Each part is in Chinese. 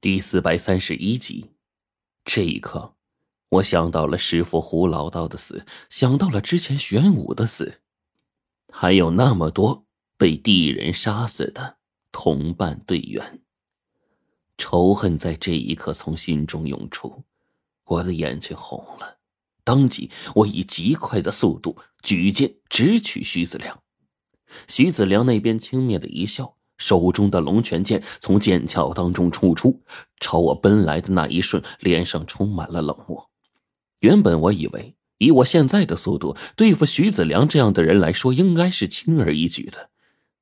第四百三十一集，这一刻，我想到了师傅胡老道的死，想到了之前玄武的死，还有那么多被地人杀死的同伴队员。仇恨在这一刻从心中涌出，我的眼睛红了。当即，我以极快的速度举剑直取徐子良。徐子良那边轻蔑的一笑。手中的龙泉剑从剑鞘当中冲出，朝我奔来的那一瞬，脸上充满了冷漠。原本我以为，以我现在的速度，对付徐子良这样的人来说，应该是轻而易举的。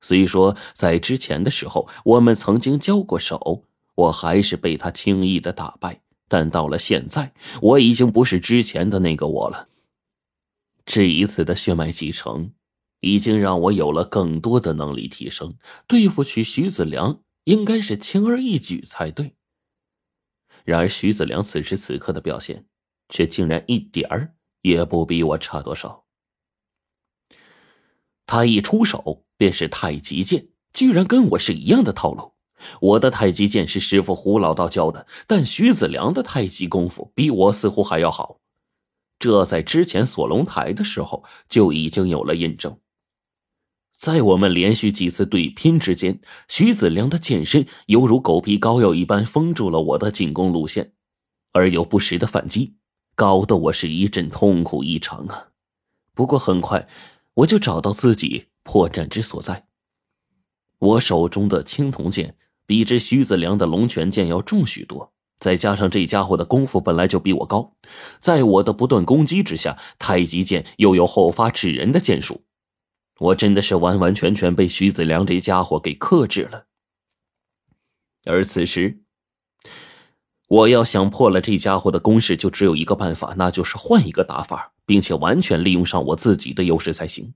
虽说在之前的时候，我们曾经交过手，我还是被他轻易的打败。但到了现在，我已经不是之前的那个我了。这一次的血脉继承。已经让我有了更多的能力提升，对付去徐子良应该是轻而易举才对。然而徐子良此时此刻的表现，却竟然一点儿也不比我差多少。他一出手便是太极剑，居然跟我是一样的套路。我的太极剑是师傅胡老道教的，但徐子良的太极功夫比我似乎还要好，这在之前锁龙台的时候就已经有了印证。在我们连续几次对拼之间，徐子良的剑身犹如狗皮膏药一般封住了我的进攻路线，而又不时的反击，搞得我是一阵痛苦异常啊！不过很快，我就找到自己破绽之所在。我手中的青铜剑比之徐子良的龙泉剑要重许多，再加上这家伙的功夫本来就比我高，在我的不断攻击之下，太极剑又有后发制人的剑术。我真的是完完全全被徐子良这家伙给克制了。而此时，我要想破了这家伙的攻势，就只有一个办法，那就是换一个打法，并且完全利用上我自己的优势才行。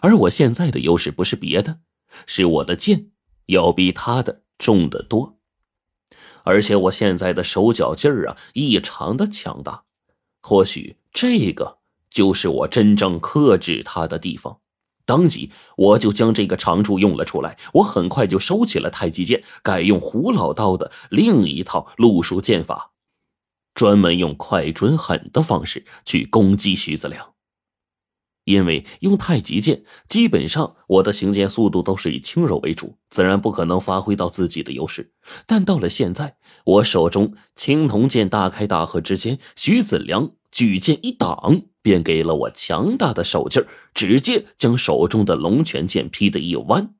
而我现在的优势不是别的，是我的剑要比他的重得多，而且我现在的手脚劲儿啊异常的强大。或许这个就是我真正克制他的地方。当即，我就将这个长处用了出来。我很快就收起了太极剑，改用胡老道的另一套路数剑法，专门用快、准、狠的方式去攻击徐子良。因为用太极剑，基本上我的行剑速度都是以轻柔为主，自然不可能发挥到自己的优势。但到了现在，我手中青铜剑大开大合之间，徐子良举剑一挡。便给了我强大的手劲儿，直接将手中的龙泉剑劈得一弯。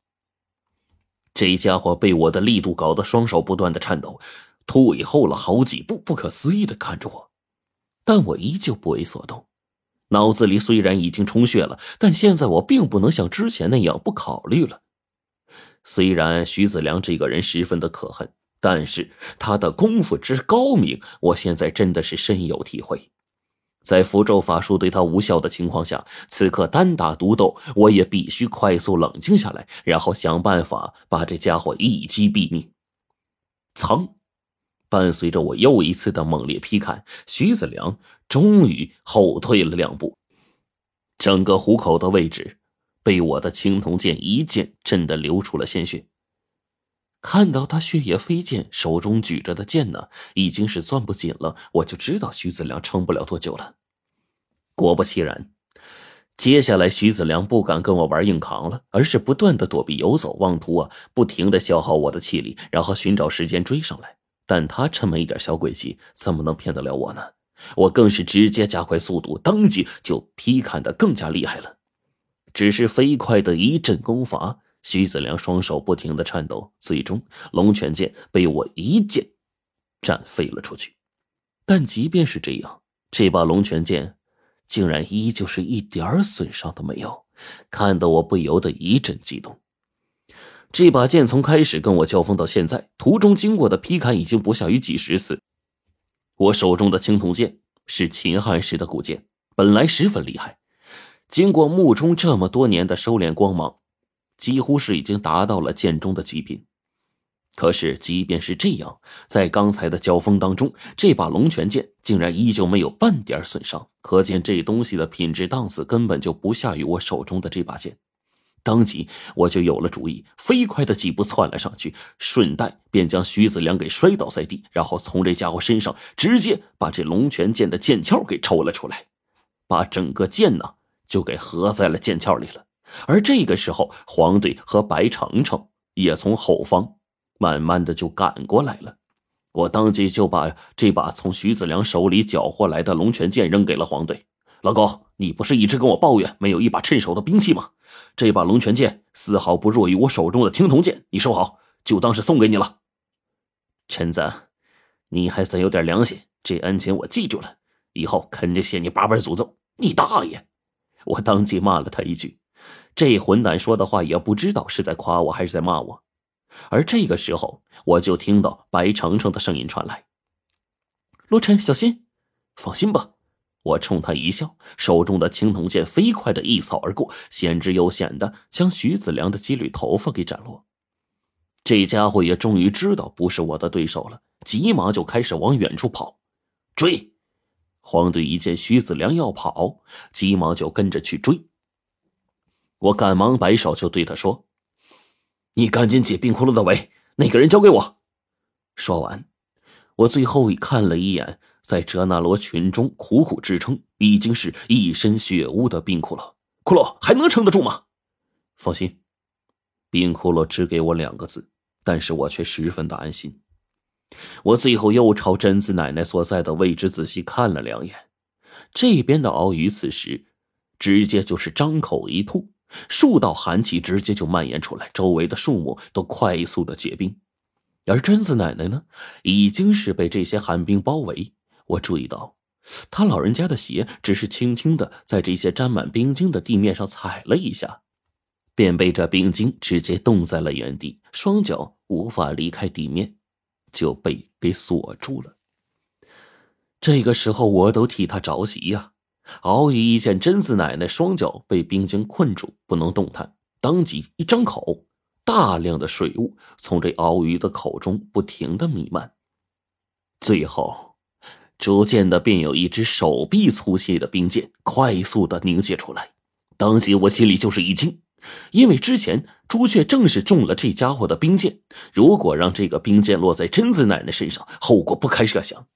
这家伙被我的力度搞得双手不断的颤抖，退后了好几步，不可思议的看着我。但我依旧不为所动，脑子里虽然已经充血了，但现在我并不能像之前那样不考虑了。虽然徐子良这个人十分的可恨，但是他的功夫之高明，我现在真的是深有体会。在符咒法术对他无效的情况下，此刻单打独斗，我也必须快速冷静下来，然后想办法把这家伙一击毙命。噌！伴随着我又一次的猛烈劈砍，徐子良终于后退了两步，整个虎口的位置被我的青铜剑一剑震得流出了鲜血。看到他血液飞溅，手中举着的剑呢，已经是攥不紧了。我就知道徐子良撑不了多久了。果不其然，接下来徐子良不敢跟我玩硬扛了，而是不断的躲避游走，妄图啊不停的消耗我的气力，然后寻找时间追上来。但他这么一点小诡计，怎么能骗得了我呢？我更是直接加快速度，当即就劈砍的更加厉害了。只是飞快的一阵功法。徐子良双手不停的颤抖，最终龙泉剑被我一剑斩飞了出去。但即便是这样，这把龙泉剑竟然依旧是一点损伤都没有，看得我不由得一阵激动。这把剑从开始跟我交锋到现在，途中经过的劈砍已经不下于几十次。我手中的青铜剑是秦汉时的古剑，本来十分厉害，经过墓中这么多年的收敛光芒。几乎是已经达到了剑中的极品，可是即便是这样，在刚才的交锋当中，这把龙泉剑竟然依旧没有半点损伤，可见这东西的品质档次根本就不下于我手中的这把剑。当即我就有了主意，飞快的几步窜了上去，顺带便将徐子良给摔倒在地，然后从这家伙身上直接把这龙泉剑的剑鞘给抽了出来，把整个剑呢就给合在了剑鞘里了。而这个时候，黄队和白程程也从后方慢慢的就赶过来了。我当即就把这把从徐子良手里缴获来的龙泉剑扔给了黄队。老高，你不是一直跟我抱怨没有一把趁手的兵器吗？这把龙泉剑丝毫不弱于我手中的青铜剑，你收好，就当是送给你了。陈子，你还算有点良心，这恩情我记住了，以后肯定谢你八辈祖宗。你大爷！我当即骂了他一句。这混蛋说的话也不知道是在夸我还是在骂我。而这个时候，我就听到白程程的声音传来：“罗晨，小心！放心吧。”我冲他一笑，手中的青铜剑飞快的一扫而过，险之又险的将徐子良的几缕头发给斩落。这家伙也终于知道不是我的对手了，急忙就开始往远处跑。追！黄队一见徐子良要跑，急忙就跟着去追。我赶忙摆手，就对他说。你赶紧解冰窟窿的围，那个人交给我。说完，我最后看了一眼在哲那罗群中苦苦支撑、已经是一身血污的冰窟窿，骷髅还能撑得住吗？放心，冰窟窿只给我两个字，但是我却十分的安心。我最后又朝贞子奶奶所在的位置仔细看了两眼，这边的鳌鱼此时直接就是张口一吐。数道寒气直接就蔓延出来，周围的树木都快速的结冰，而贞子奶奶呢，已经是被这些寒冰包围。我注意到，她老人家的鞋只是轻轻的在这些沾满冰晶的地面上踩了一下，便被这冰晶直接冻在了原地，双脚无法离开地面，就被给锁住了。这个时候，我都替她着急呀。敖宇一见贞子奶奶双脚被冰晶困住，不能动弹，当即一张口，大量的水雾从这敖宇的口中不停的弥漫，最后，逐渐的便有一只手臂粗细的冰剑快速的凝结出来。当即我心里就是一惊，因为之前朱雀正是中了这家伙的冰剑，如果让这个冰剑落在贞子奶奶身上，后果不堪设想。